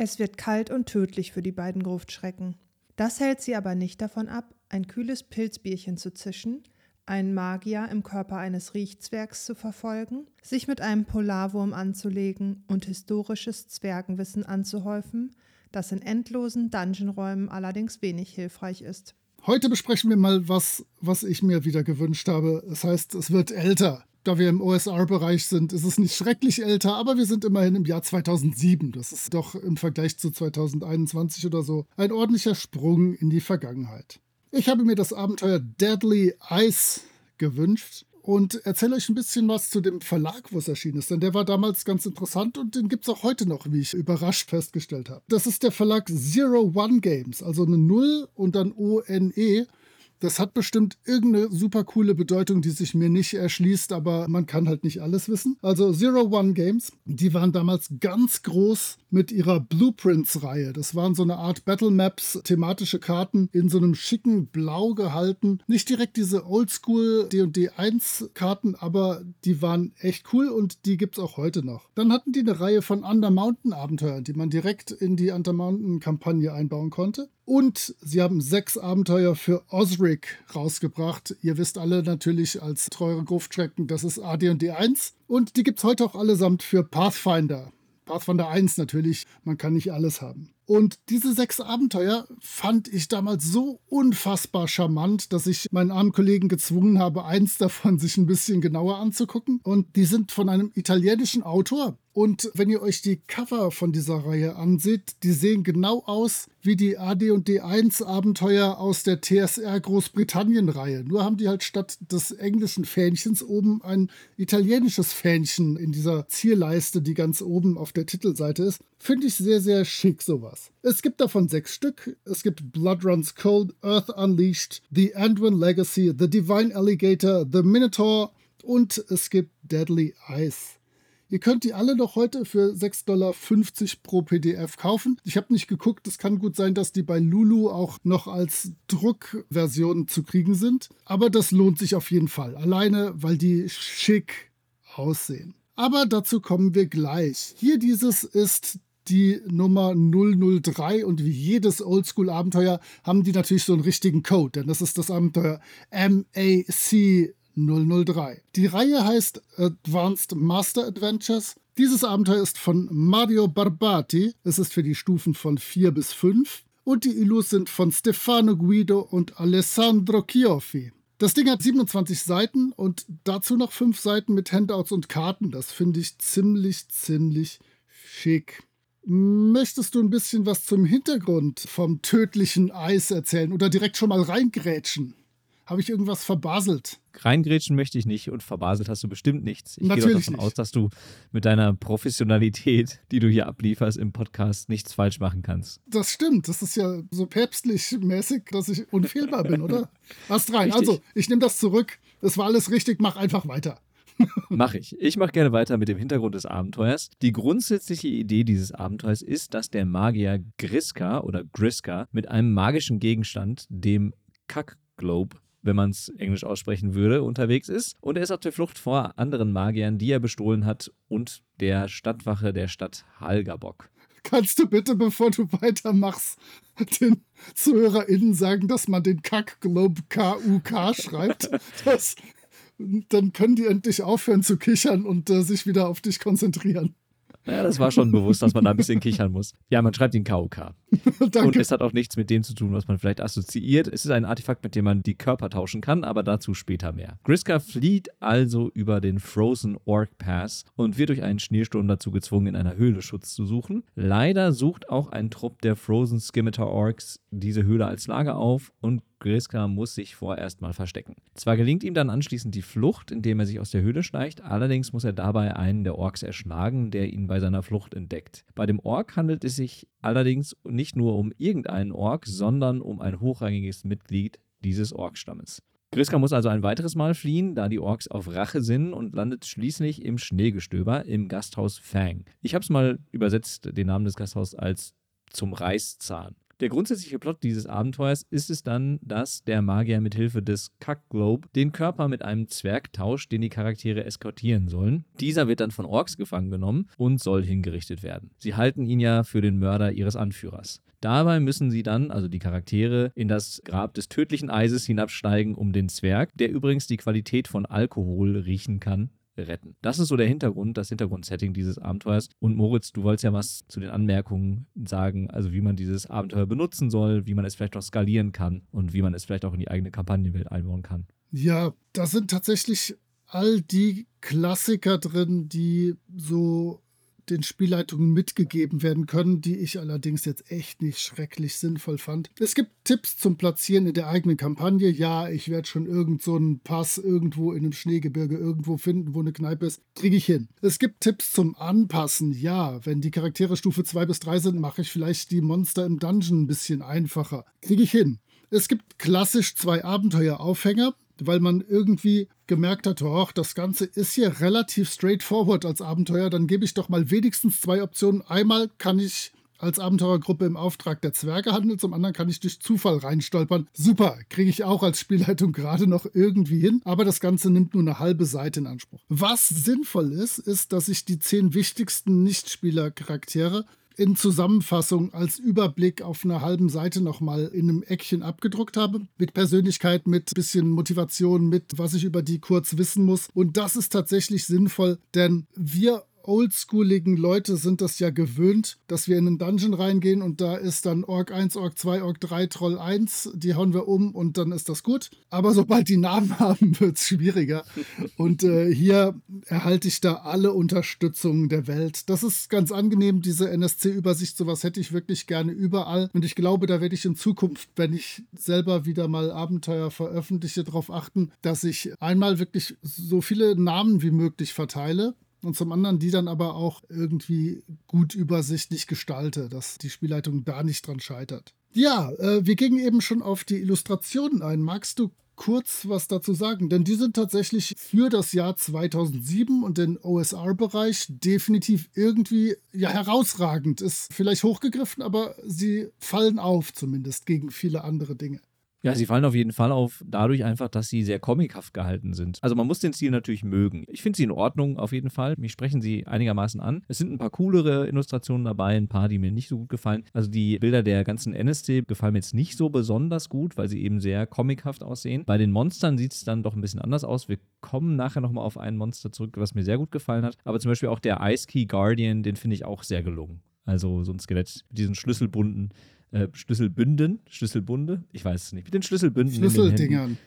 Es wird kalt und tödlich für die beiden Gruftschrecken. Das hält sie aber nicht davon ab, ein kühles Pilzbierchen zu zischen, einen Magier im Körper eines Riechzwergs zu verfolgen, sich mit einem Polarwurm anzulegen und historisches Zwergenwissen anzuhäufen, das in endlosen Dungeonräumen allerdings wenig hilfreich ist. Heute besprechen wir mal was, was ich mir wieder gewünscht habe. Das heißt, es wird älter. Da wir im OSR-Bereich sind, ist es nicht schrecklich älter, aber wir sind immerhin im Jahr 2007. Das ist doch im Vergleich zu 2021 oder so ein ordentlicher Sprung in die Vergangenheit. Ich habe mir das Abenteuer Deadly Ice gewünscht und erzähle euch ein bisschen was zu dem Verlag, wo es erschienen ist. Denn der war damals ganz interessant und den gibt es auch heute noch, wie ich überrascht festgestellt habe. Das ist der Verlag Zero One Games, also eine Null und dann O-N-E. Das hat bestimmt irgendeine super coole Bedeutung, die sich mir nicht erschließt, aber man kann halt nicht alles wissen. Also Zero One Games, die waren damals ganz groß mit ihrer Blueprints-Reihe. Das waren so eine Art Battle Maps, thematische Karten in so einem schicken Blau gehalten. Nicht direkt diese Oldschool D&D 1 Karten, aber die waren echt cool und die gibt es auch heute noch. Dann hatten die eine Reihe von Undermountain Abenteuern, die man direkt in die Undermountain Kampagne einbauen konnte. Und sie haben sechs Abenteuer für Osric rausgebracht. Ihr wisst alle natürlich als treue Gruftschrecken, das ist AD&D 1. Und die gibt es heute auch allesamt für Pathfinder. Pathfinder 1 natürlich, man kann nicht alles haben. Und diese sechs Abenteuer fand ich damals so unfassbar charmant, dass ich meinen armen Kollegen gezwungen habe, eins davon sich ein bisschen genauer anzugucken. Und die sind von einem italienischen Autor. Und wenn ihr euch die Cover von dieser Reihe anseht, die sehen genau aus wie die AD&D 1 Abenteuer aus der TSR Großbritannien Reihe. Nur haben die halt statt des englischen Fähnchens oben ein italienisches Fähnchen in dieser Zierleiste, die ganz oben auf der Titelseite ist. Finde ich sehr, sehr schick sowas. Es gibt davon sechs Stück. Es gibt Blood Runs Cold, Earth Unleashed, The Anduin Legacy, The Divine Alligator, The Minotaur und es gibt Deadly Ice. Ihr könnt die alle noch heute für 6,50 Dollar pro PDF kaufen. Ich habe nicht geguckt, es kann gut sein, dass die bei Lulu auch noch als Druckversion zu kriegen sind. Aber das lohnt sich auf jeden Fall. Alleine, weil die schick aussehen. Aber dazu kommen wir gleich. Hier dieses ist die Nummer 003 und wie jedes Oldschool-Abenteuer haben die natürlich so einen richtigen Code, denn das ist das Abenteuer MAC 003. Die Reihe heißt Advanced Master Adventures. Dieses Abenteuer ist von Mario Barbati. Es ist für die Stufen von 4 bis 5. Und die Illus sind von Stefano Guido und Alessandro Chioffi. Das Ding hat 27 Seiten und dazu noch 5 Seiten mit Handouts und Karten. Das finde ich ziemlich, ziemlich schick. Möchtest du ein bisschen was zum Hintergrund vom tödlichen Eis erzählen oder direkt schon mal reingrätschen? Habe ich irgendwas verbaselt? Reingrätschen möchte ich nicht und verbaselt hast du bestimmt nichts. Ich Natürlich gehe davon nicht. aus, dass du mit deiner Professionalität, die du hier ablieferst im Podcast, nichts falsch machen kannst. Das stimmt. Das ist ja so päpstlich mäßig, dass ich unfehlbar bin, oder? Hast rein. Richtig. Also, ich nehme das zurück. Es war alles richtig. Mach einfach weiter. Mach ich. Ich mache gerne weiter mit dem Hintergrund des Abenteuers. Die grundsätzliche Idee dieses Abenteuers ist, dass der Magier Griska oder Griska mit einem magischen Gegenstand, dem Kack-Globe, wenn man es englisch aussprechen würde, unterwegs ist. Und er ist auf der Flucht vor anderen Magiern, die er bestohlen hat und der Stadtwache der Stadt Halgabock. Kannst du bitte, bevor du weitermachst, den ZuhörerInnen sagen, dass man den Kack-Globe K-U-K schreibt? Das, dann können die endlich aufhören zu kichern und äh, sich wieder auf dich konzentrieren. Ja, das war schon bewusst, dass man da ein bisschen kichern muss. Ja, man schreibt ihn KOK. Und es hat auch nichts mit dem zu tun, was man vielleicht assoziiert. Es ist ein Artefakt, mit dem man die Körper tauschen kann, aber dazu später mehr. Griska flieht also über den Frozen Orc Pass und wird durch einen Schneesturm dazu gezwungen, in einer Höhle Schutz zu suchen. Leider sucht auch ein Trupp der Frozen Scimitar Orcs diese Höhle als Lager auf und Griska muss sich vorerst mal verstecken. Zwar gelingt ihm dann anschließend die Flucht, indem er sich aus der Höhle schleicht, allerdings muss er dabei einen der Orks erschlagen, der ihn bei seiner Flucht entdeckt. Bei dem Ork handelt es sich allerdings nicht nur um irgendeinen Ork, sondern um ein hochrangiges Mitglied dieses Orkstammes. Griska muss also ein weiteres Mal fliehen, da die Orks auf Rache sind und landet schließlich im Schneegestöber im Gasthaus Fang. Ich habe es mal übersetzt, den Namen des Gasthauses als zum Reißzahn. Der grundsätzliche Plot dieses Abenteuers ist es dann, dass der Magier mit Hilfe des Kack-Globe den Körper mit einem Zwerg tauscht, den die Charaktere eskortieren sollen. Dieser wird dann von Orks gefangen genommen und soll hingerichtet werden. Sie halten ihn ja für den Mörder ihres Anführers. Dabei müssen sie dann, also die Charaktere, in das Grab des tödlichen Eises hinabsteigen, um den Zwerg, der übrigens die Qualität von Alkohol riechen kann, retten. Das ist so der Hintergrund, das Hintergrundsetting dieses Abenteuers. Und Moritz, du wolltest ja was zu den Anmerkungen sagen, also wie man dieses Abenteuer benutzen soll, wie man es vielleicht auch skalieren kann und wie man es vielleicht auch in die eigene Kampagnenwelt einbauen kann. Ja, da sind tatsächlich all die Klassiker drin, die so den Spielleitungen mitgegeben werden können, die ich allerdings jetzt echt nicht schrecklich sinnvoll fand. Es gibt Tipps zum Platzieren in der eigenen Kampagne. Ja, ich werde schon irgend so einen Pass irgendwo in einem Schneegebirge irgendwo finden, wo eine Kneipe ist. Kriege ich hin. Es gibt Tipps zum Anpassen. Ja, wenn die Charaktere Stufe 2 bis 3 sind, mache ich vielleicht die Monster im Dungeon ein bisschen einfacher. Kriege ich hin. Es gibt klassisch zwei Abenteueraufhänger weil man irgendwie gemerkt hat, oh, das Ganze ist hier relativ straightforward als Abenteuer, dann gebe ich doch mal wenigstens zwei Optionen. Einmal kann ich als Abenteurergruppe im Auftrag der Zwerge handeln, zum anderen kann ich durch Zufall reinstolpern. Super, kriege ich auch als Spielleitung gerade noch irgendwie hin, aber das Ganze nimmt nur eine halbe Seite in Anspruch. Was sinnvoll ist, ist, dass ich die zehn wichtigsten Nichtspielercharaktere in Zusammenfassung als Überblick auf einer halben Seite nochmal in einem Eckchen abgedruckt habe. Mit Persönlichkeit, mit bisschen Motivation, mit was ich über die kurz wissen muss. Und das ist tatsächlich sinnvoll, denn wir oldschooligen Leute sind das ja gewöhnt, dass wir in einen Dungeon reingehen und da ist dann Org 1, Org 2, Org 3, Troll 1, die hauen wir um und dann ist das gut. Aber sobald die Namen haben, wird es schwieriger. Und äh, hier erhalte ich da alle Unterstützung der Welt. Das ist ganz angenehm, diese NSC-Übersicht. Sowas hätte ich wirklich gerne überall. Und ich glaube, da werde ich in Zukunft, wenn ich selber wieder mal Abenteuer veröffentliche, darauf achten, dass ich einmal wirklich so viele Namen wie möglich verteile und zum anderen die dann aber auch irgendwie gut übersichtlich gestalte, dass die Spielleitung da nicht dran scheitert. Ja, äh, wir gingen eben schon auf die Illustrationen ein. Magst du kurz was dazu sagen? Denn die sind tatsächlich für das Jahr 2007 und den OSR-Bereich definitiv irgendwie ja herausragend. Ist vielleicht hochgegriffen, aber sie fallen auf zumindest gegen viele andere Dinge. Ja, sie fallen auf jeden Fall auf, dadurch einfach, dass sie sehr comichaft gehalten sind. Also man muss den Stil natürlich mögen. Ich finde sie in Ordnung auf jeden Fall. Mich sprechen sie einigermaßen an. Es sind ein paar coolere Illustrationen dabei, ein paar, die mir nicht so gut gefallen. Also die Bilder der ganzen NSC gefallen mir jetzt nicht so besonders gut, weil sie eben sehr comichaft aussehen. Bei den Monstern sieht es dann doch ein bisschen anders aus. Wir kommen nachher nochmal auf ein Monster zurück, was mir sehr gut gefallen hat. Aber zum Beispiel auch der Ice Key Guardian, den finde ich auch sehr gelungen. Also so ein Skelett mit diesen Schlüsselbunden äh, Schlüsselbünden, Schlüsselbunde, ich weiß es nicht, mit den Schlüsselbünden. Schlüsseldingern.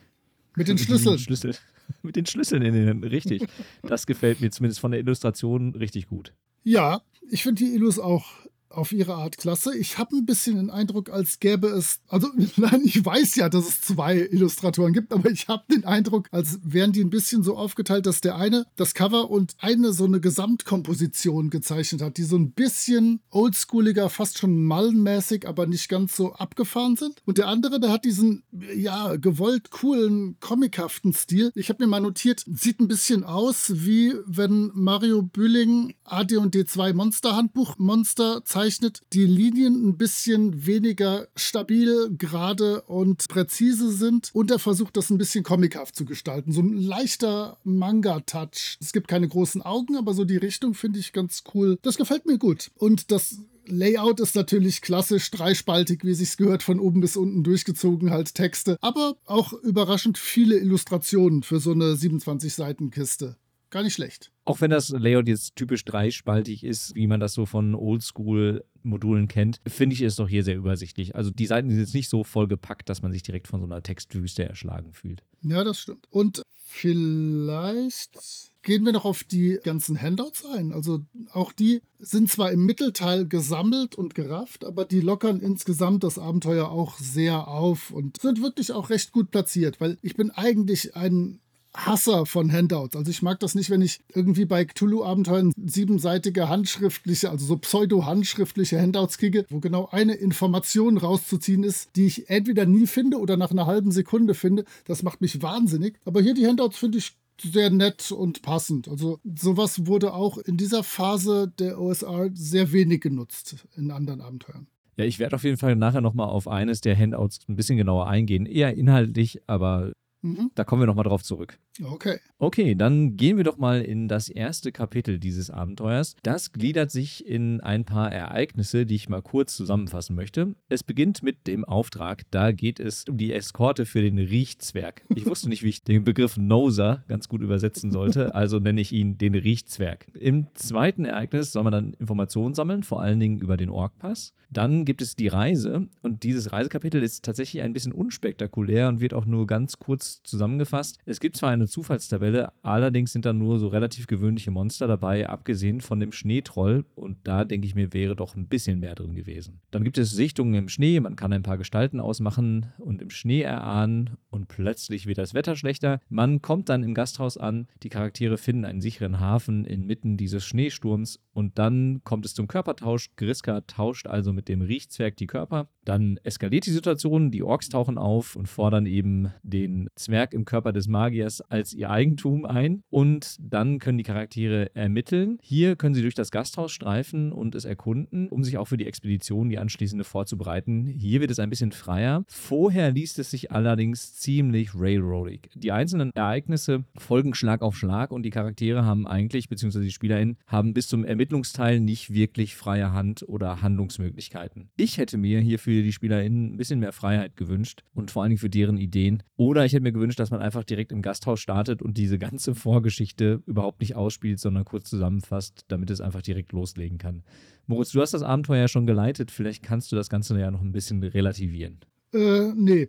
Mit den Schlüsseln. Schlüssel, mit den Schlüsseln in den Händen, richtig. Das gefällt mir zumindest von der Illustration richtig gut. Ja, ich finde die Illus auch auf ihre Art klasse. Ich habe ein bisschen den Eindruck, als gäbe es, also nein, ich weiß ja, dass es zwei Illustratoren gibt, aber ich habe den Eindruck, als wären die ein bisschen so aufgeteilt, dass der eine das Cover und eine so eine Gesamtkomposition gezeichnet hat, die so ein bisschen oldschooliger, fast schon mallenmäßig, aber nicht ganz so abgefahren sind. Und der andere, der hat diesen, ja, gewollt coolen, comichaften Stil. Ich habe mir mal notiert, sieht ein bisschen aus, wie wenn Mario Bühling AD&D2 Monster Handbuch Monster zeichnet gezeichnet, die Linien ein bisschen weniger stabil, gerade und präzise sind und er versucht das ein bisschen comichaft zu gestalten. So ein leichter Manga-Touch. Es gibt keine großen Augen, aber so die Richtung finde ich ganz cool. Das gefällt mir gut. Und das Layout ist natürlich klassisch dreispaltig, wie sich's gehört, von oben bis unten durchgezogen, halt Texte, aber auch überraschend viele Illustrationen für so eine 27 Seiten Kiste. Gar nicht schlecht. Auch wenn das Layout jetzt typisch dreispaltig ist, wie man das so von Oldschool-Modulen kennt, finde ich es doch hier sehr übersichtlich. Also die Seiten sind jetzt nicht so voll gepackt, dass man sich direkt von so einer Textwüste erschlagen fühlt. Ja, das stimmt. Und Vielleicht gehen wir noch auf die ganzen Handouts ein. Also auch die sind zwar im Mittelteil gesammelt und gerafft, aber die lockern insgesamt das Abenteuer auch sehr auf und sind wirklich auch recht gut platziert, weil ich bin eigentlich ein Hasser von Handouts. Also ich mag das nicht, wenn ich irgendwie bei Cthulhu-Abenteuern siebenseitige handschriftliche, also so pseudo-handschriftliche Handouts kriege, wo genau eine Information rauszuziehen ist, die ich entweder nie finde oder nach einer halben Sekunde finde. Das macht mich wahnsinnig. Aber hier die Handouts finde ich sehr nett und passend. Also sowas wurde auch in dieser Phase der OSR sehr wenig genutzt in anderen Abenteuern. Ja, ich werde auf jeden Fall nachher nochmal auf eines der Handouts ein bisschen genauer eingehen. Eher inhaltlich, aber mhm. da kommen wir nochmal drauf zurück. Okay. Okay, dann gehen wir doch mal in das erste Kapitel dieses Abenteuers. Das gliedert sich in ein paar Ereignisse, die ich mal kurz zusammenfassen möchte. Es beginnt mit dem Auftrag. Da geht es um die Eskorte für den Riechzwerg. Ich wusste nicht, wie ich den Begriff Noser ganz gut übersetzen sollte, also nenne ich ihn den Riechzwerg. Im zweiten Ereignis soll man dann Informationen sammeln, vor allen Dingen über den Orkpass. Dann gibt es die Reise und dieses Reisekapitel ist tatsächlich ein bisschen unspektakulär und wird auch nur ganz kurz zusammengefasst. Es gibt zwar eine Zufallstabelle. Allerdings sind da nur so relativ gewöhnliche Monster dabei, abgesehen von dem Schneetroll. Und da denke ich mir, wäre doch ein bisschen mehr drin gewesen. Dann gibt es Sichtungen im Schnee. Man kann ein paar Gestalten ausmachen und im Schnee erahnen. Und plötzlich wird das Wetter schlechter. Man kommt dann im Gasthaus an. Die Charaktere finden einen sicheren Hafen inmitten dieses Schneesturms. Und dann kommt es zum Körpertausch. Griska tauscht also mit dem Riechzwerg die Körper. Dann eskaliert die Situation. Die Orks tauchen auf und fordern eben den Zwerg im Körper des Magiers als ihr Eigentum ein und dann können die Charaktere ermitteln. Hier können sie durch das Gasthaus streifen und es erkunden, um sich auch für die Expedition, die anschließende, vorzubereiten. Hier wird es ein bisschen freier. Vorher liest es sich allerdings ziemlich railroadig. Die einzelnen Ereignisse folgen Schlag auf Schlag und die Charaktere haben eigentlich, beziehungsweise die SpielerInnen, haben bis zum Ermittlungsteil nicht wirklich freie Hand oder Handlungsmöglichkeiten. Ich hätte mir hier für die SpielerInnen ein bisschen mehr Freiheit gewünscht und vor allen Dingen für deren Ideen. Oder ich hätte mir gewünscht, dass man einfach direkt im Gasthaus startet und diese ganze Vorgeschichte überhaupt nicht ausspielt, sondern kurz zusammenfasst, damit es einfach direkt loslegen kann. Moritz, du hast das Abenteuer ja schon geleitet, vielleicht kannst du das Ganze ja noch ein bisschen relativieren. Äh, nee.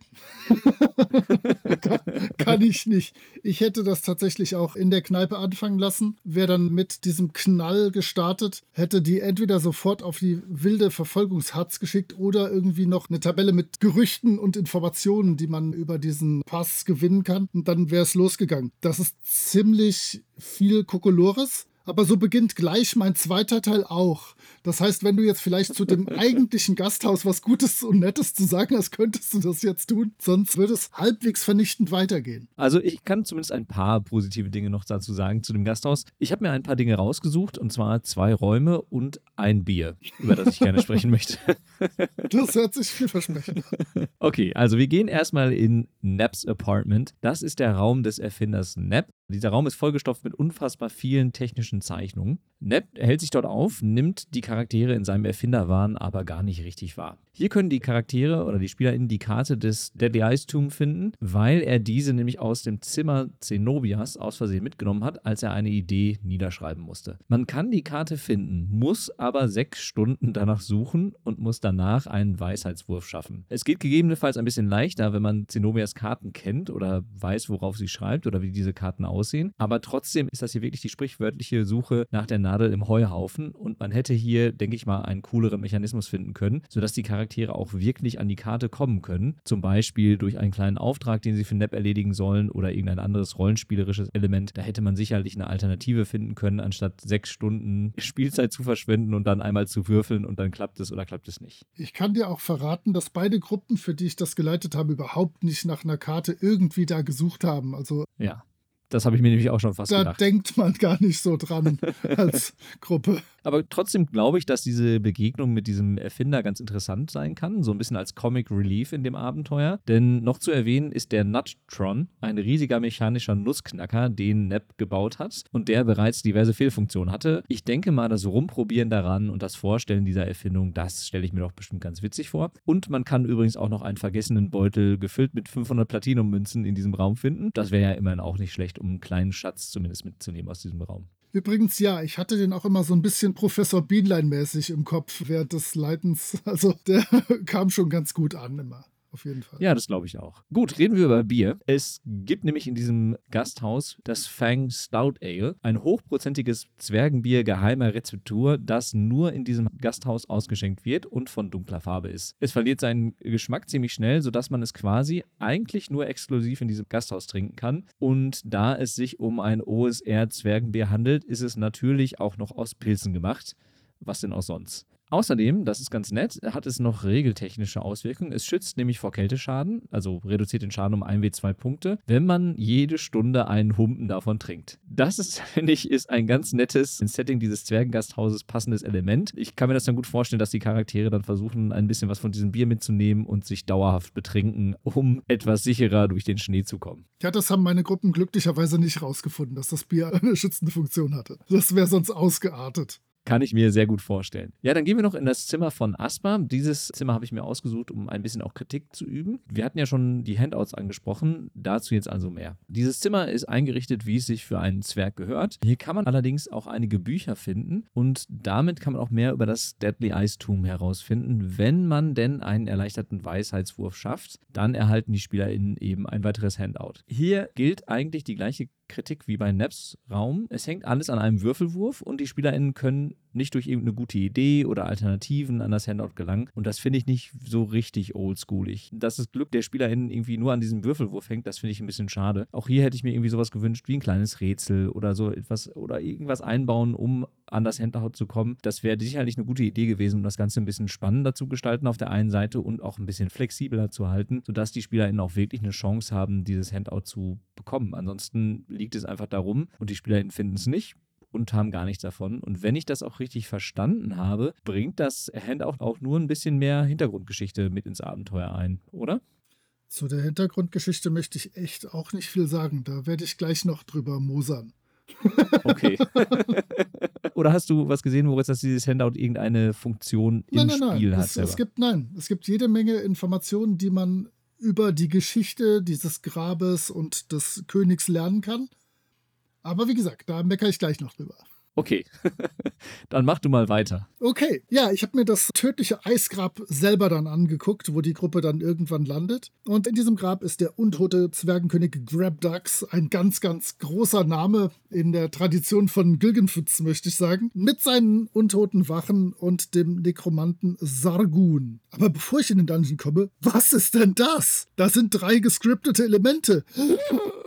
kann, ich nicht. Ich hätte das tatsächlich auch in der Kneipe anfangen lassen. Wäre dann mit diesem Knall gestartet, hätte die entweder sofort auf die wilde Verfolgungshatz geschickt oder irgendwie noch eine Tabelle mit Gerüchten und Informationen, die man über diesen Pass gewinnen kann. Und dann wäre es losgegangen. Das ist ziemlich viel Kokolores. Aber so beginnt gleich mein zweiter Teil auch. Das heißt, wenn du jetzt vielleicht zu dem eigentlichen Gasthaus was Gutes und Nettes zu sagen hast, könntest du das jetzt tun. Sonst würde es halbwegs vernichtend weitergehen. Also ich kann zumindest ein paar positive Dinge noch dazu sagen zu dem Gasthaus. Ich habe mir ein paar Dinge rausgesucht und zwar zwei Räume und ein Bier, über das ich gerne sprechen möchte. Das hört sich vielversprechend an. Okay, also wir gehen erstmal in Naps Apartment. Das ist der Raum des Erfinders Nap. Dieser Raum ist vollgestopft mit unfassbar vielen technischen Zeichnungen. Nep hält sich dort auf, nimmt die Charaktere in seinem Erfinderwahn aber gar nicht richtig wahr. Hier können die Charaktere oder die SpielerInnen die Karte des Deadly Ice Tomb finden, weil er diese nämlich aus dem Zimmer Zenobias aus Versehen mitgenommen hat, als er eine Idee niederschreiben musste. Man kann die Karte finden, muss aber sechs Stunden danach suchen und muss danach einen Weisheitswurf schaffen. Es geht gegebenenfalls ein bisschen leichter, wenn man Zenobias Karten kennt oder weiß, worauf sie schreibt oder wie diese Karten aussehen. Aber trotzdem ist das hier wirklich die sprichwörtliche Suche nach der Nadel im Heuhaufen und man hätte hier, denke ich mal, einen cooleren Mechanismus finden können, sodass die Charaktere Charaktere auch wirklich an die Karte kommen können. Zum Beispiel durch einen kleinen Auftrag, den sie für Nap erledigen sollen oder irgendein anderes rollenspielerisches Element. Da hätte man sicherlich eine Alternative finden können, anstatt sechs Stunden Spielzeit zu verschwenden und dann einmal zu würfeln und dann klappt es oder klappt es nicht. Ich kann dir auch verraten, dass beide Gruppen, für die ich das geleitet habe, überhaupt nicht nach einer Karte irgendwie da gesucht haben. Also ja. Das habe ich mir nämlich auch schon fast da gedacht. Da denkt man gar nicht so dran als Gruppe. Aber trotzdem glaube ich, dass diese Begegnung mit diesem Erfinder ganz interessant sein kann. So ein bisschen als Comic Relief in dem Abenteuer. Denn noch zu erwähnen ist der Nuttron, ein riesiger mechanischer Nussknacker, den Nepp gebaut hat und der bereits diverse Fehlfunktionen hatte. Ich denke mal, das Rumprobieren daran und das Vorstellen dieser Erfindung, das stelle ich mir doch bestimmt ganz witzig vor. Und man kann übrigens auch noch einen vergessenen Beutel gefüllt mit 500 Platinummünzen in diesem Raum finden. Das wäre ja immerhin auch nicht schlecht, um einen kleinen Schatz zumindest mitzunehmen aus diesem Raum. Übrigens, ja, ich hatte den auch immer so ein bisschen Professor Bienlein-mäßig im Kopf während des Leitens. Also der kam schon ganz gut an immer. Auf jeden Fall. Ja, das glaube ich auch. Gut, reden wir über Bier. Es gibt nämlich in diesem Gasthaus das Fang Stout Ale, ein hochprozentiges Zwergenbier geheimer Rezeptur, das nur in diesem Gasthaus ausgeschenkt wird und von dunkler Farbe ist. Es verliert seinen Geschmack ziemlich schnell, sodass man es quasi eigentlich nur exklusiv in diesem Gasthaus trinken kann. Und da es sich um ein OSR-Zwergenbier handelt, ist es natürlich auch noch aus Pilzen gemacht. Was denn auch sonst? Außerdem, das ist ganz nett, hat es noch regeltechnische Auswirkungen. Es schützt nämlich vor Kälteschaden, also reduziert den Schaden um 1W2 Punkte, wenn man jede Stunde einen Humpen davon trinkt. Das ist, finde ich, ist ein ganz nettes, im Setting dieses Zwergengasthauses passendes Element. Ich kann mir das dann gut vorstellen, dass die Charaktere dann versuchen, ein bisschen was von diesem Bier mitzunehmen und sich dauerhaft betrinken, um etwas sicherer durch den Schnee zu kommen. Ja, das haben meine Gruppen glücklicherweise nicht rausgefunden, dass das Bier eine schützende Funktion hatte. Das wäre sonst ausgeartet. Kann ich mir sehr gut vorstellen. Ja, dann gehen wir noch in das Zimmer von Aspa. Dieses Zimmer habe ich mir ausgesucht, um ein bisschen auch Kritik zu üben. Wir hatten ja schon die Handouts angesprochen, dazu jetzt also mehr. Dieses Zimmer ist eingerichtet, wie es sich für einen Zwerg gehört. Hier kann man allerdings auch einige Bücher finden und damit kann man auch mehr über das Deadly Ice-Tum herausfinden. Wenn man denn einen erleichterten Weisheitswurf schafft, dann erhalten die SpielerInnen eben ein weiteres Handout. Hier gilt eigentlich die gleiche Kritik wie bei Naps Raum. Es hängt alles an einem Würfelwurf und die SpielerInnen können nicht durch irgendeine gute Idee oder Alternativen an das Handout gelangen. Und das finde ich nicht so richtig oldschoolig. Dass das Glück der SpielerInnen irgendwie nur an diesem Würfelwurf hängt, das finde ich ein bisschen schade. Auch hier hätte ich mir irgendwie sowas gewünscht wie ein kleines Rätsel oder so etwas oder irgendwas einbauen, um an das Handout zu kommen. Das wäre sicherlich eine gute Idee gewesen, um das Ganze ein bisschen spannender zu gestalten auf der einen Seite und auch ein bisschen flexibler zu halten, sodass die SpielerInnen auch wirklich eine Chance haben, dieses Handout zu bekommen. Ansonsten liegt es einfach darum und die SpielerInnen finden es nicht und haben gar nichts davon. Und wenn ich das auch richtig verstanden habe, bringt das Handout auch nur ein bisschen mehr Hintergrundgeschichte mit ins Abenteuer ein, oder? Zu der Hintergrundgeschichte möchte ich echt auch nicht viel sagen. Da werde ich gleich noch drüber mosern. Okay. Oder hast du was gesehen, Moritz, dass dieses Handout irgendeine Funktion im nein, nein, Spiel nein. hat? Es, es gibt, nein, es gibt jede Menge Informationen, die man über die Geschichte dieses Grabes und des Königs lernen kann. Aber wie gesagt, da meckere ich gleich noch drüber. Okay, dann mach du mal weiter. Okay, ja, ich habe mir das tödliche Eisgrab selber dann angeguckt, wo die Gruppe dann irgendwann landet. Und in diesem Grab ist der untote Zwergenkönig Grabdux, ein ganz, ganz großer Name in der Tradition von Gilgenfitz, möchte ich sagen, mit seinen untoten Wachen und dem Nekromanten Sargun. Aber bevor ich in den Dungeon komme, was ist denn das? Da sind drei gescriptete Elemente.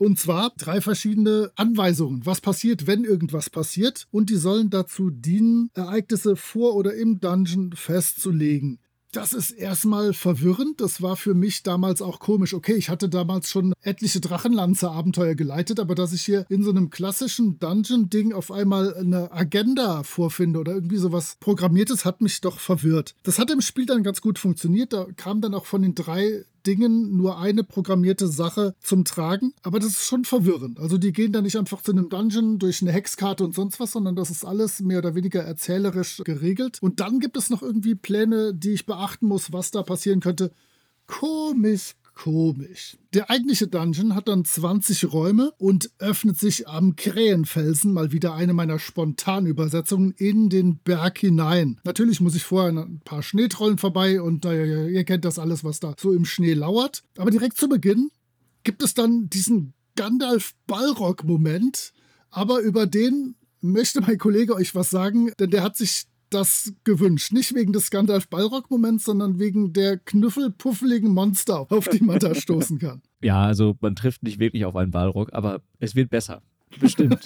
Und zwar drei verschiedene Anweisungen, was passiert, wenn irgendwas passiert. Und die sollen dazu dienen, Ereignisse vor oder im Dungeon festzulegen. Das ist erstmal verwirrend. Das war für mich damals auch komisch. Okay, ich hatte damals schon etliche Drachenlanze-Abenteuer geleitet, aber dass ich hier in so einem klassischen Dungeon-Ding auf einmal eine Agenda vorfinde oder irgendwie sowas Programmiertes, hat mich doch verwirrt. Das hat im Spiel dann ganz gut funktioniert. Da kam dann auch von den drei Dingen nur eine programmierte Sache zum Tragen. Aber das ist schon verwirrend. Also die gehen da nicht einfach zu einem Dungeon durch eine Hexkarte und sonst was, sondern das ist alles mehr oder weniger erzählerisch geregelt. Und dann gibt es noch irgendwie Pläne, die ich beachten muss, was da passieren könnte. Komisch, komisch. Der eigentliche Dungeon hat dann 20 Räume und öffnet sich am Krähenfelsen, mal wieder eine meiner Spontanübersetzungen, in den Berg hinein. Natürlich muss ich vorher ein paar Schneetrollen vorbei und äh, ihr kennt das alles, was da so im Schnee lauert. Aber direkt zu Beginn gibt es dann diesen Gandalf-Ballrock-Moment, aber über den möchte mein Kollege euch was sagen, denn der hat sich das gewünscht. Nicht wegen des Gandalf-Ballrock-Moments, sondern wegen der knüffelpuffeligen Monster, auf die man da stoßen kann. Ja, also man trifft nicht wirklich auf einen Ballrock, aber es wird besser. Bestimmt.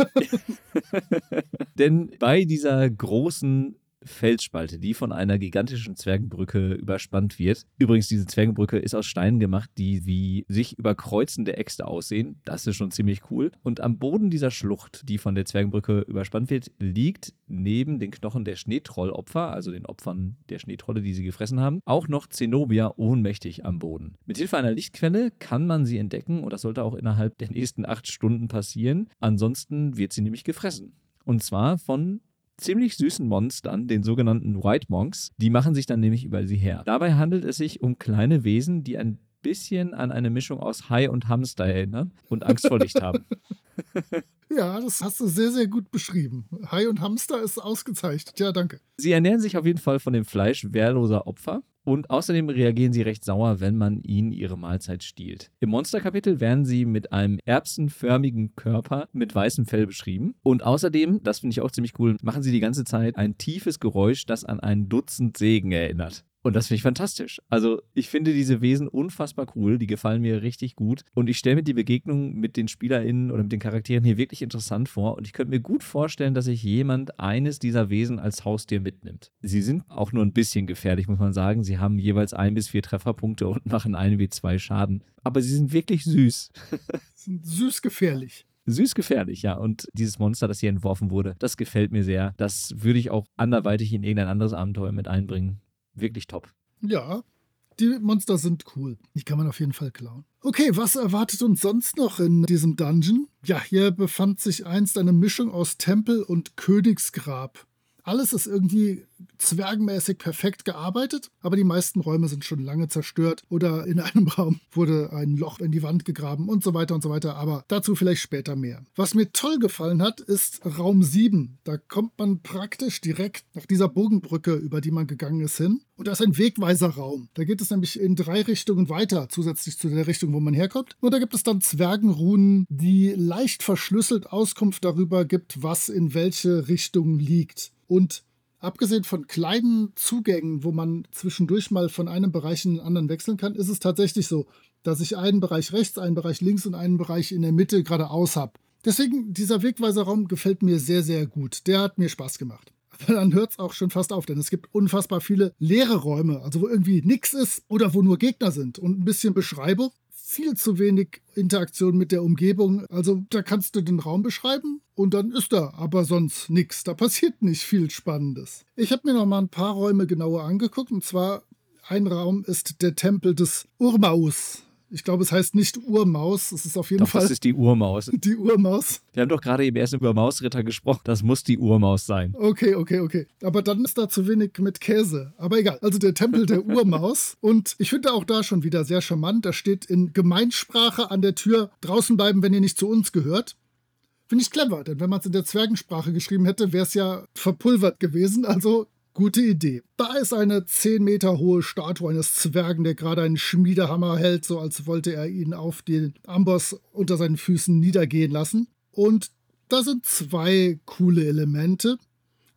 Denn bei dieser großen Felsspalte, die von einer gigantischen Zwergenbrücke überspannt wird. Übrigens, diese Zwergenbrücke ist aus Steinen gemacht, die wie sich überkreuzende Äxte aussehen. Das ist schon ziemlich cool. Und am Boden dieser Schlucht, die von der Zwergenbrücke überspannt wird, liegt neben den Knochen der Schneetrollopfer, also den Opfern der Schneetrolle, die sie gefressen haben, auch noch Zenobia ohnmächtig am Boden. Mit Hilfe einer Lichtquelle kann man sie entdecken und das sollte auch innerhalb der nächsten acht Stunden passieren. Ansonsten wird sie nämlich gefressen. Und zwar von ziemlich süßen Monstern, den sogenannten White Monks. Die machen sich dann nämlich über sie her. Dabei handelt es sich um kleine Wesen, die ein bisschen an eine Mischung aus Hai und Hamster erinnern und Angst vor Licht haben. Ja, das hast du sehr, sehr gut beschrieben. Hai und Hamster ist ausgezeichnet. Ja, danke. Sie ernähren sich auf jeden Fall von dem Fleisch wehrloser Opfer. Und außerdem reagieren sie recht sauer, wenn man ihnen ihre Mahlzeit stiehlt. Im Monsterkapitel werden sie mit einem erbsenförmigen Körper mit weißem Fell beschrieben. Und außerdem, das finde ich auch ziemlich cool, machen sie die ganze Zeit ein tiefes Geräusch, das an ein Dutzend Sägen erinnert. Und das finde ich fantastisch. Also ich finde diese Wesen unfassbar cool, die gefallen mir richtig gut. Und ich stelle mir die Begegnung mit den SpielerInnen oder mit den Charakteren hier wirklich interessant vor. Und ich könnte mir gut vorstellen, dass sich jemand eines dieser Wesen als Haustier mitnimmt. Sie sind auch nur ein bisschen gefährlich, muss man sagen. Sie haben jeweils ein bis vier Trefferpunkte und machen ein wie zwei Schaden. Aber sie sind wirklich süß. sind süß gefährlich. Süß gefährlich, ja. Und dieses Monster, das hier entworfen wurde, das gefällt mir sehr. Das würde ich auch anderweitig in irgendein anderes Abenteuer mit einbringen wirklich top. Ja, die Monster sind cool. Die kann man auf jeden Fall klauen. Okay, was erwartet uns sonst noch in diesem Dungeon? Ja, hier befand sich einst eine Mischung aus Tempel und Königsgrab. Alles ist irgendwie zwergenmäßig perfekt gearbeitet, aber die meisten Räume sind schon lange zerstört oder in einem Raum wurde ein Loch in die Wand gegraben und so weiter und so weiter, aber dazu vielleicht später mehr. Was mir toll gefallen hat, ist Raum 7. Da kommt man praktisch direkt nach dieser Bogenbrücke, über die man gegangen ist, hin. Und da ist ein Wegweiserraum. Da geht es nämlich in drei Richtungen weiter, zusätzlich zu der Richtung, wo man herkommt. Und da gibt es dann Zwergenrunen, die leicht verschlüsselt Auskunft darüber gibt, was in welche Richtung liegt. Und abgesehen von kleinen Zugängen, wo man zwischendurch mal von einem Bereich in den anderen wechseln kann, ist es tatsächlich so, dass ich einen Bereich rechts, einen Bereich links und einen Bereich in der Mitte geradeaus habe. Deswegen, dieser Wegweiserraum gefällt mir sehr, sehr gut. Der hat mir Spaß gemacht. Aber dann hört es auch schon fast auf, denn es gibt unfassbar viele leere Räume, also wo irgendwie nichts ist oder wo nur Gegner sind und ein bisschen Beschreibung viel zu wenig Interaktion mit der Umgebung. Also da kannst du den Raum beschreiben und dann ist da aber sonst nichts. Da passiert nicht viel Spannendes. Ich habe mir noch mal ein paar Räume genauer angeguckt und zwar ein Raum ist der Tempel des Urmaus. Ich glaube, es heißt nicht Urmaus. Es ist auf jeden doch, Fall. Das ist die Urmaus. Die Urmaus. Wir haben doch gerade eben erst über Mausritter gesprochen. Das muss die Urmaus sein. Okay, okay, okay. Aber dann ist da zu wenig mit Käse. Aber egal. Also der Tempel der Urmaus. Und ich finde auch da schon wieder sehr charmant. Da steht in Gemeinsprache an der Tür: draußen bleiben, wenn ihr nicht zu uns gehört. Finde ich clever, denn wenn man es in der Zwergensprache geschrieben hätte, wäre es ja verpulvert gewesen. Also Gute Idee. Da ist eine 10 Meter hohe Statue eines Zwergen, der gerade einen Schmiedehammer hält, so als wollte er ihn auf den Amboss unter seinen Füßen niedergehen lassen. Und da sind zwei coole Elemente.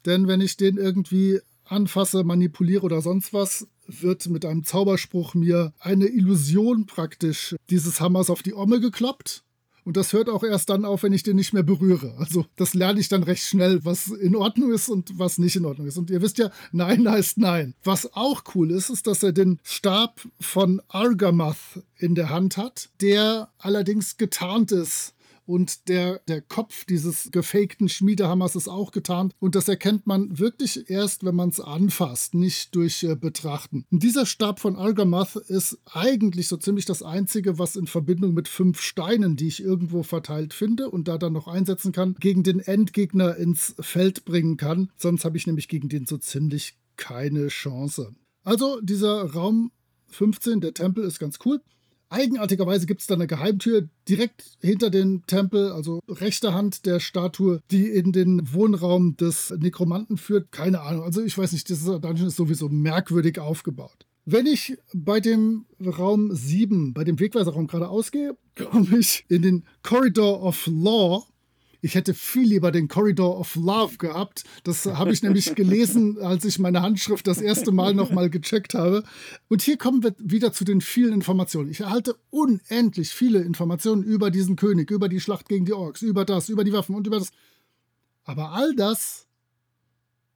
Denn wenn ich den irgendwie anfasse, manipuliere oder sonst was, wird mit einem Zauberspruch mir eine Illusion praktisch dieses Hammers auf die Omme gekloppt. Und das hört auch erst dann auf, wenn ich den nicht mehr berühre. Also das lerne ich dann recht schnell, was in Ordnung ist und was nicht in Ordnung ist. Und ihr wisst ja, Nein heißt Nein. Was auch cool ist, ist, dass er den Stab von Argamath in der Hand hat, der allerdings getarnt ist und der, der Kopf dieses gefakten Schmiedehammers ist auch getarnt. Und das erkennt man wirklich erst, wenn man es anfasst, nicht durch äh, Betrachten. Und dieser Stab von Argamath ist eigentlich so ziemlich das einzige, was in Verbindung mit fünf Steinen, die ich irgendwo verteilt finde und da dann noch einsetzen kann, gegen den Endgegner ins Feld bringen kann. Sonst habe ich nämlich gegen den so ziemlich keine Chance. Also dieser Raum 15, der Tempel, ist ganz cool. Eigenartigerweise gibt es da eine Geheimtür direkt hinter dem Tempel, also rechter Hand der Statue, die in den Wohnraum des Nekromanten führt. Keine Ahnung. Also ich weiß nicht, dieser Dungeon ist sowieso merkwürdig aufgebaut. Wenn ich bei dem Raum 7, bei dem Wegweiserraum gerade ausgehe, komme ich in den Corridor of Law ich hätte viel lieber den Corridor of Love gehabt. Das habe ich nämlich gelesen, als ich meine Handschrift das erste Mal nochmal gecheckt habe. Und hier kommen wir wieder zu den vielen Informationen. Ich erhalte unendlich viele Informationen über diesen König, über die Schlacht gegen die Orks, über das, über die Waffen und über das. Aber all das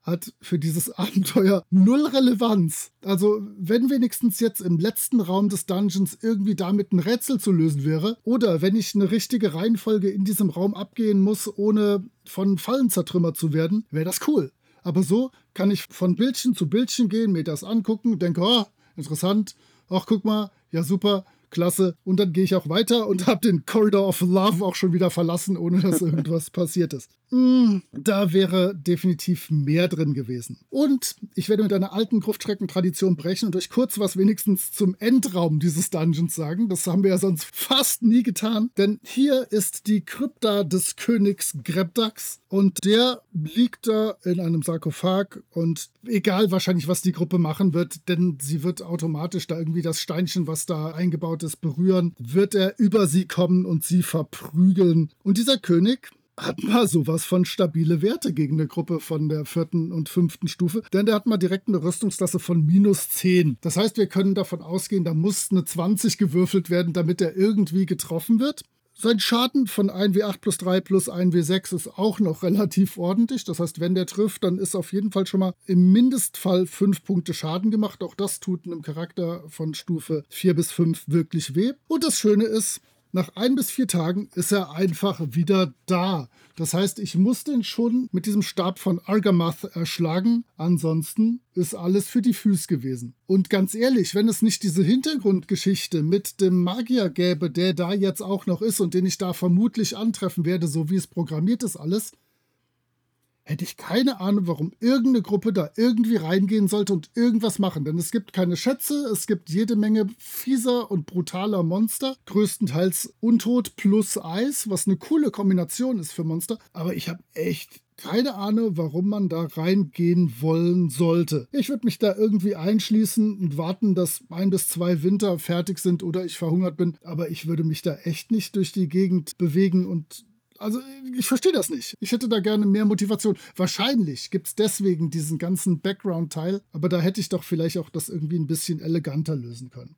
hat für dieses Abenteuer null Relevanz. Also, wenn wenigstens jetzt im letzten Raum des Dungeons irgendwie damit ein Rätsel zu lösen wäre, oder wenn ich eine richtige Reihenfolge in diesem Raum abgehen muss, ohne von Fallen zertrümmert zu werden, wäre das cool. Aber so kann ich von Bildchen zu Bildchen gehen, mir das angucken, denke, oh, interessant, ach, guck mal, ja, super, klasse. Und dann gehe ich auch weiter und habe den Corridor of Love auch schon wieder verlassen, ohne dass irgendwas passiert ist. Hm, da wäre definitiv mehr drin gewesen. Und ich werde mit einer alten Gruftschrecken-Tradition brechen und euch kurz was wenigstens zum Endraum dieses Dungeons sagen. Das haben wir ja sonst fast nie getan, denn hier ist die Krypta des Königs Grebdax und der liegt da in einem Sarkophag und egal wahrscheinlich, was die Gruppe machen wird, denn sie wird automatisch da irgendwie das Steinchen, was da eingebaut ist, berühren, wird er über sie kommen und sie verprügeln. Und dieser König, hat mal sowas von stabile Werte gegen eine Gruppe von der vierten und fünften Stufe, denn der hat mal direkt eine Rüstungsklasse von minus 10. Das heißt, wir können davon ausgehen, da muss eine 20 gewürfelt werden, damit er irgendwie getroffen wird. Sein Schaden von 1W8 plus 3 plus 1W6 ist auch noch relativ ordentlich. Das heißt, wenn der trifft, dann ist auf jeden Fall schon mal im Mindestfall 5 Punkte Schaden gemacht. Auch das tut einem Charakter von Stufe 4 bis 5 wirklich weh. Und das Schöne ist, nach ein bis vier Tagen ist er einfach wieder da. Das heißt, ich muss den schon mit diesem Stab von Argamath erschlagen. Ansonsten ist alles für die Füße gewesen. Und ganz ehrlich, wenn es nicht diese Hintergrundgeschichte mit dem Magier gäbe, der da jetzt auch noch ist und den ich da vermutlich antreffen werde, so wie es programmiert ist alles, hätte ich keine Ahnung, warum irgendeine Gruppe da irgendwie reingehen sollte und irgendwas machen. Denn es gibt keine Schätze, es gibt jede Menge fieser und brutaler Monster, größtenteils Untot plus Eis, was eine coole Kombination ist für Monster. Aber ich habe echt keine Ahnung, warum man da reingehen wollen sollte. Ich würde mich da irgendwie einschließen und warten, dass ein bis zwei Winter fertig sind oder ich verhungert bin. Aber ich würde mich da echt nicht durch die Gegend bewegen und also ich verstehe das nicht. Ich hätte da gerne mehr Motivation. Wahrscheinlich gibt es deswegen diesen ganzen Background-Teil, aber da hätte ich doch vielleicht auch das irgendwie ein bisschen eleganter lösen können.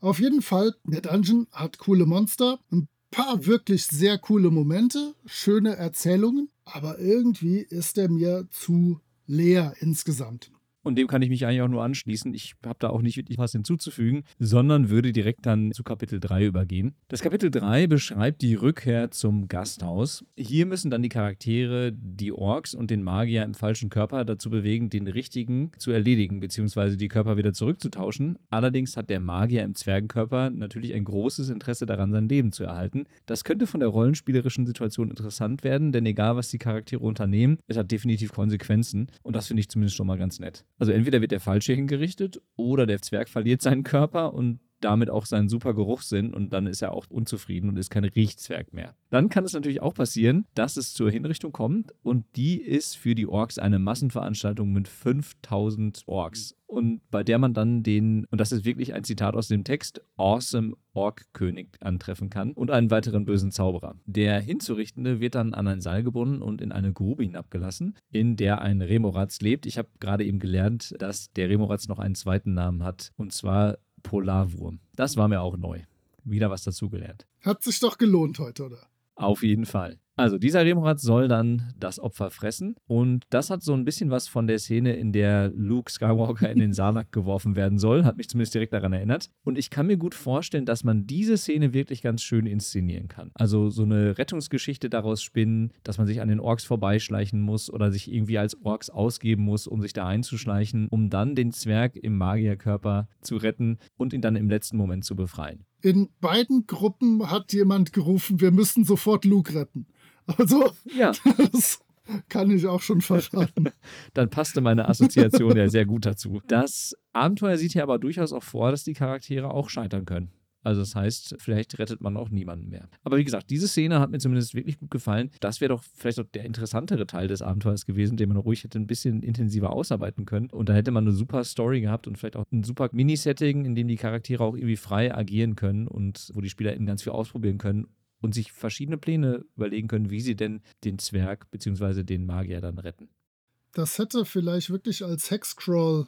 Auf jeden Fall, der Dungeon hat coole Monster, ein paar wirklich sehr coole Momente, schöne Erzählungen, aber irgendwie ist er mir zu leer insgesamt. Und dem kann ich mich eigentlich auch nur anschließen. Ich habe da auch nicht wirklich was hinzuzufügen, sondern würde direkt dann zu Kapitel 3 übergehen. Das Kapitel 3 beschreibt die Rückkehr zum Gasthaus. Hier müssen dann die Charaktere die Orks und den Magier im falschen Körper dazu bewegen, den richtigen zu erledigen, beziehungsweise die Körper wieder zurückzutauschen. Allerdings hat der Magier im Zwergenkörper natürlich ein großes Interesse daran, sein Leben zu erhalten. Das könnte von der rollenspielerischen Situation interessant werden, denn egal was die Charaktere unternehmen, es hat definitiv Konsequenzen. Und das finde ich zumindest schon mal ganz nett. Also entweder wird der Falsche hingerichtet oder der Zwerg verliert seinen Körper und damit auch seinen super Geruchssinn und dann ist er auch unzufrieden und ist kein Riechzwerg mehr. Dann kann es natürlich auch passieren, dass es zur Hinrichtung kommt und die ist für die Orks eine Massenveranstaltung mit 5000 Orks und bei der man dann den, und das ist wirklich ein Zitat aus dem Text, Awesome Ork-König antreffen kann und einen weiteren bösen Zauberer. Der Hinzurichtende wird dann an ein Seil gebunden und in eine Grube hinabgelassen, in der ein Remoratz lebt. Ich habe gerade eben gelernt, dass der Remoratz noch einen zweiten Namen hat, und zwar Polarwurm. Das war mir auch neu. Wieder was dazugelernt. Hat sich doch gelohnt heute, oder? Auf jeden Fall. Also dieser Remorat soll dann das Opfer fressen und das hat so ein bisschen was von der Szene, in der Luke Skywalker in den Sarlacc geworfen werden soll, hat mich zumindest direkt daran erinnert. Und ich kann mir gut vorstellen, dass man diese Szene wirklich ganz schön inszenieren kann. Also so eine Rettungsgeschichte daraus spinnen, dass man sich an den Orks vorbeischleichen muss oder sich irgendwie als Orks ausgeben muss, um sich da einzuschleichen, um dann den Zwerg im Magierkörper zu retten und ihn dann im letzten Moment zu befreien. In beiden Gruppen hat jemand gerufen, wir müssen sofort Luke retten. Also, ja. das kann ich auch schon verraten. Dann passte meine Assoziation ja sehr gut dazu. Das Abenteuer sieht ja aber durchaus auch vor, dass die Charaktere auch scheitern können. Also das heißt, vielleicht rettet man auch niemanden mehr. Aber wie gesagt, diese Szene hat mir zumindest wirklich gut gefallen. Das wäre doch vielleicht auch der interessantere Teil des Abenteuers gewesen, den man ruhig hätte ein bisschen intensiver ausarbeiten können. Und da hätte man eine super Story gehabt und vielleicht auch ein super Minisetting, in dem die Charaktere auch irgendwie frei agieren können und wo die SpielerInnen ganz viel ausprobieren können und sich verschiedene Pläne überlegen können, wie sie denn den Zwerg bzw. den Magier dann retten. Das hätte vielleicht wirklich als Hexcrawl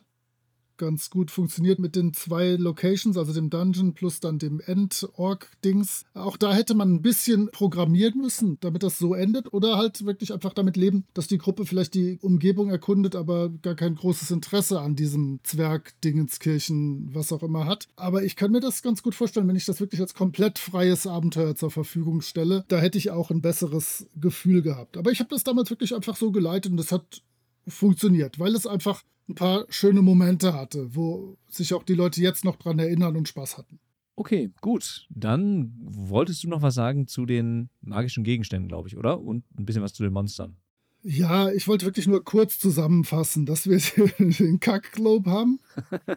ganz gut funktioniert mit den zwei Locations, also dem Dungeon plus dann dem End-Org-Dings. Auch da hätte man ein bisschen programmieren müssen, damit das so endet. Oder halt wirklich einfach damit leben, dass die Gruppe vielleicht die Umgebung erkundet, aber gar kein großes Interesse an diesem Zwerg-Dingenskirchen, was auch immer hat. Aber ich kann mir das ganz gut vorstellen, wenn ich das wirklich als komplett freies Abenteuer zur Verfügung stelle. Da hätte ich auch ein besseres Gefühl gehabt. Aber ich habe das damals wirklich einfach so geleitet und das hat funktioniert, weil es einfach ein paar schöne Momente hatte, wo sich auch die Leute jetzt noch dran erinnern und Spaß hatten. Okay, gut. Dann wolltest du noch was sagen zu den magischen Gegenständen, glaube ich, oder? Und ein bisschen was zu den Monstern. Ja, ich wollte wirklich nur kurz zusammenfassen, dass wir den Kackglobe haben,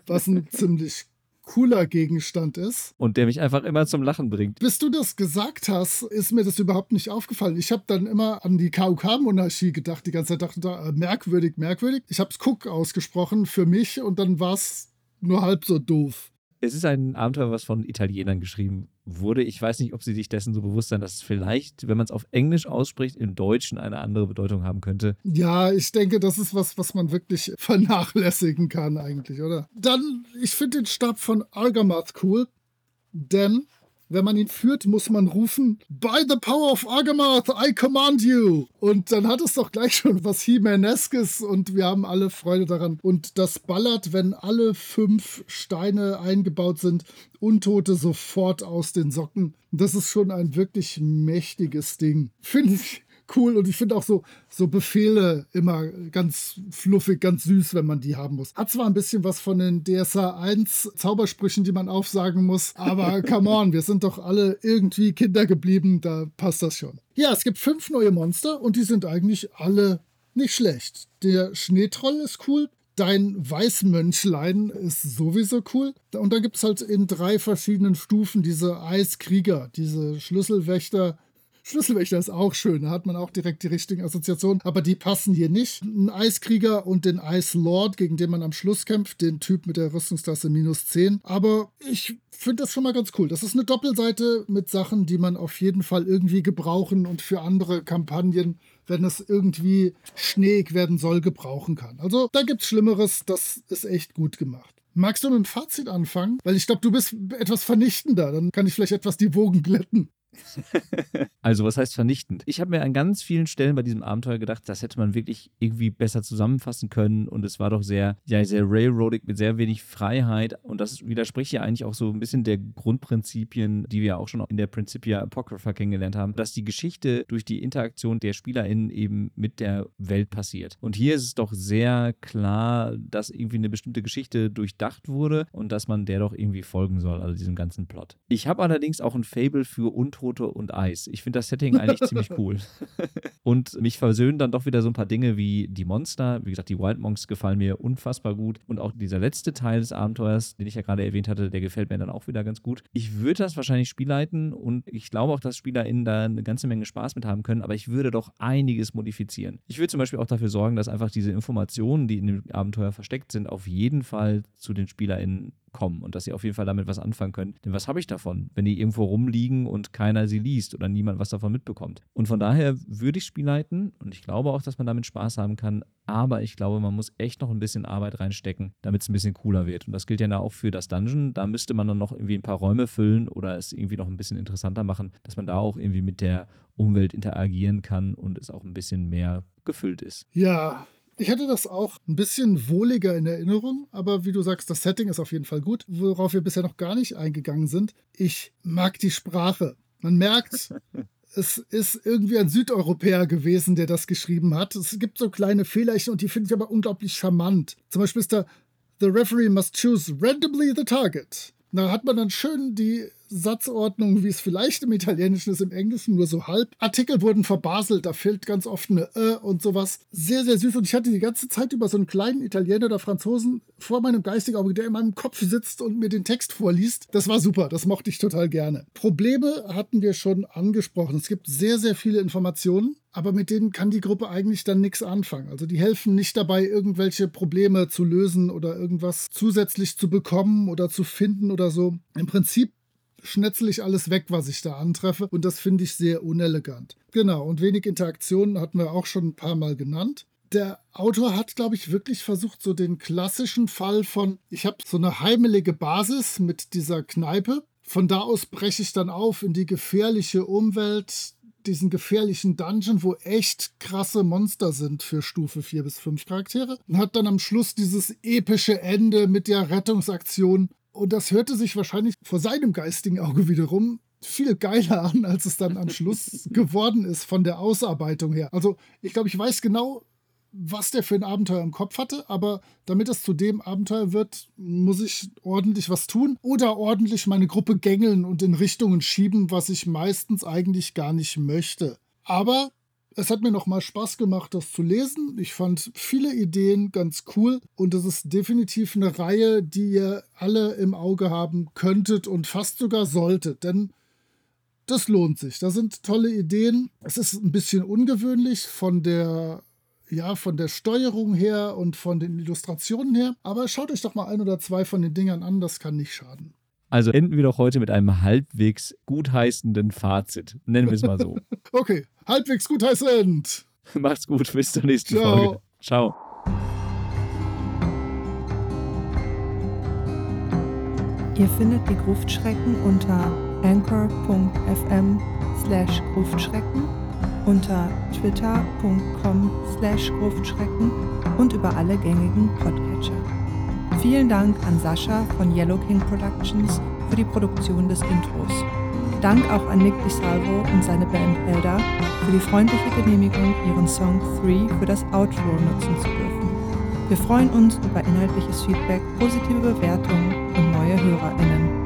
was ein ziemlich cooler Gegenstand ist. Und der mich einfach immer zum Lachen bringt. Bis du das gesagt hast, ist mir das überhaupt nicht aufgefallen. Ich habe dann immer an die KUK-Monarchie gedacht, die ganze Zeit dachte, da, äh, merkwürdig, merkwürdig. Ich habe es Cook ausgesprochen für mich und dann war es nur halb so doof. Es ist ein Abenteuer, was von Italienern geschrieben wurde. Ich weiß nicht, ob sie sich dessen so bewusst sind, dass es vielleicht, wenn man es auf Englisch ausspricht, im Deutschen eine andere Bedeutung haben könnte. Ja, ich denke, das ist was, was man wirklich vernachlässigen kann eigentlich, oder? Dann, ich finde den Stab von Argamath cool, denn wenn man ihn führt, muss man rufen, By the power of Argamath, I command you. Und dann hat es doch gleich schon was He-Maneskes und wir haben alle Freude daran. Und das ballert, wenn alle fünf Steine eingebaut sind, Untote sofort aus den Socken. Das ist schon ein wirklich mächtiges Ding. Finde ich cool und ich finde auch so, so Befehle immer ganz fluffig, ganz süß, wenn man die haben muss. Hat zwar ein bisschen was von den DSA 1 Zaubersprüchen, die man aufsagen muss, aber come on, wir sind doch alle irgendwie Kinder geblieben, da passt das schon. Ja, es gibt fünf neue Monster und die sind eigentlich alle nicht schlecht. Der Schneetroll ist cool, Dein Weißmönchlein ist sowieso cool. Und da gibt es halt in drei verschiedenen Stufen diese Eiskrieger, diese Schlüsselwächter, Schlüsselwächter ist auch schön, da hat man auch direkt die richtigen Assoziationen, aber die passen hier nicht. Ein Eiskrieger und den Eislord, gegen den man am Schluss kämpft, den Typ mit der Rüstungstasse minus 10. Aber ich finde das schon mal ganz cool. Das ist eine Doppelseite mit Sachen, die man auf jeden Fall irgendwie gebrauchen und für andere Kampagnen wenn es irgendwie schneeig werden soll, gebrauchen kann. Also da gibt es Schlimmeres, das ist echt gut gemacht. Magst du mit dem Fazit anfangen? Weil ich glaube, du bist etwas vernichtender. Dann kann ich vielleicht etwas die Wogen glätten. also, was heißt vernichtend? Ich habe mir an ganz vielen Stellen bei diesem Abenteuer gedacht, das hätte man wirklich irgendwie besser zusammenfassen können und es war doch sehr, ja, sehr railroadig mit sehr wenig Freiheit und das widerspricht ja eigentlich auch so ein bisschen der Grundprinzipien, die wir auch schon in der Principia Apocrypha kennengelernt haben, dass die Geschichte durch die Interaktion der SpielerInnen eben mit der Welt passiert. Und hier ist es doch sehr klar, dass irgendwie eine bestimmte Geschichte durchdacht wurde und dass man der doch irgendwie folgen soll, also diesem ganzen Plot. Ich habe allerdings auch ein Fable für Untote Untote und Eis. Ich finde das Setting eigentlich ziemlich cool. und mich versöhnen dann doch wieder so ein paar Dinge wie die Monster. Wie gesagt, die Wild Monks gefallen mir unfassbar gut. Und auch dieser letzte Teil des Abenteuers, den ich ja gerade erwähnt hatte, der gefällt mir dann auch wieder ganz gut. Ich würde das wahrscheinlich spielleiten und ich glaube auch, dass SpielerInnen da eine ganze Menge Spaß mit haben können, aber ich würde doch einiges modifizieren. Ich würde zum Beispiel auch dafür sorgen, dass einfach diese Informationen, die in dem Abenteuer versteckt sind, auf jeden Fall zu den SpielerInnen kommen und dass sie auf jeden Fall damit was anfangen können. Denn was habe ich davon, wenn die irgendwo rumliegen und keiner sie liest oder niemand was davon mitbekommt? Und von daher würde ich spielleiten und ich glaube auch, dass man damit Spaß haben kann, aber ich glaube, man muss echt noch ein bisschen Arbeit reinstecken, damit es ein bisschen cooler wird. Und das gilt ja auch für das Dungeon. Da müsste man dann noch irgendwie ein paar Räume füllen oder es irgendwie noch ein bisschen interessanter machen, dass man da auch irgendwie mit der Umwelt interagieren kann und es auch ein bisschen mehr gefüllt ist. Ja, ich hatte das auch ein bisschen wohliger in Erinnerung, aber wie du sagst, das Setting ist auf jeden Fall gut, worauf wir bisher noch gar nicht eingegangen sind. Ich mag die Sprache. Man merkt, es ist irgendwie ein Südeuropäer gewesen, der das geschrieben hat. Es gibt so kleine Fehlerchen und die finde ich aber unglaublich charmant. Zum Beispiel ist da The referee must choose randomly the target. Da hat man dann schön die Satzordnung, wie es vielleicht im Italienischen ist, im Englischen nur so halb. Artikel wurden verbaselt, da fehlt ganz oft eine Ö und sowas. Sehr, sehr süß. Und ich hatte die ganze Zeit über so einen kleinen Italiener oder Franzosen vor meinem geistigen Auge, der in meinem Kopf sitzt und mir den Text vorliest. Das war super, das mochte ich total gerne. Probleme hatten wir schon angesprochen. Es gibt sehr, sehr viele Informationen aber mit denen kann die Gruppe eigentlich dann nichts anfangen. Also die helfen nicht dabei, irgendwelche Probleme zu lösen oder irgendwas zusätzlich zu bekommen oder zu finden oder so. Im Prinzip schnetzel ich alles weg, was ich da antreffe. Und das finde ich sehr unelegant. Genau, und wenig Interaktionen hatten wir auch schon ein paar Mal genannt. Der Autor hat, glaube ich, wirklich versucht, so den klassischen Fall von, ich habe so eine heimelige Basis mit dieser Kneipe. Von da aus breche ich dann auf in die gefährliche Umwelt, diesen gefährlichen Dungeon, wo echt krasse Monster sind für Stufe 4 bis 5 Charaktere. Und hat dann am Schluss dieses epische Ende mit der Rettungsaktion und das hörte sich wahrscheinlich vor seinem geistigen Auge wiederum viel geiler an, als es dann am Schluss geworden ist von der Ausarbeitung her. Also ich glaube, ich weiß genau, was der für ein Abenteuer im Kopf hatte, aber damit es zu dem Abenteuer wird, muss ich ordentlich was tun oder ordentlich meine Gruppe gängeln und in Richtungen schieben, was ich meistens eigentlich gar nicht möchte. Aber es hat mir nochmal Spaß gemacht, das zu lesen. Ich fand viele Ideen ganz cool und es ist definitiv eine Reihe, die ihr alle im Auge haben könntet und fast sogar solltet, denn das lohnt sich. Da sind tolle Ideen. Es ist ein bisschen ungewöhnlich von der ja, von der Steuerung her und von den Illustrationen her. Aber schaut euch doch mal ein oder zwei von den Dingern an, das kann nicht schaden. Also enden wir doch heute mit einem halbwegs gutheißenden Fazit. Nennen wir es mal so. okay, halbwegs gutheißend. Macht's gut, bis zur nächsten Ciao. Folge. Ciao. Ihr findet die Gruftschrecken unter anchor.fm slash Gruftschrecken, unter twitter.com slash Gruftschrecken und über alle gängigen Podcatcher. Vielen Dank an Sascha von Yellow King Productions für die Produktion des Intros. Dank auch an Nick DiSalvo und seine Band Elda für die freundliche Genehmigung, ihren Song 3 für das Outro nutzen zu dürfen. Wir freuen uns über inhaltliches Feedback, positive Bewertungen und neue HörerInnen.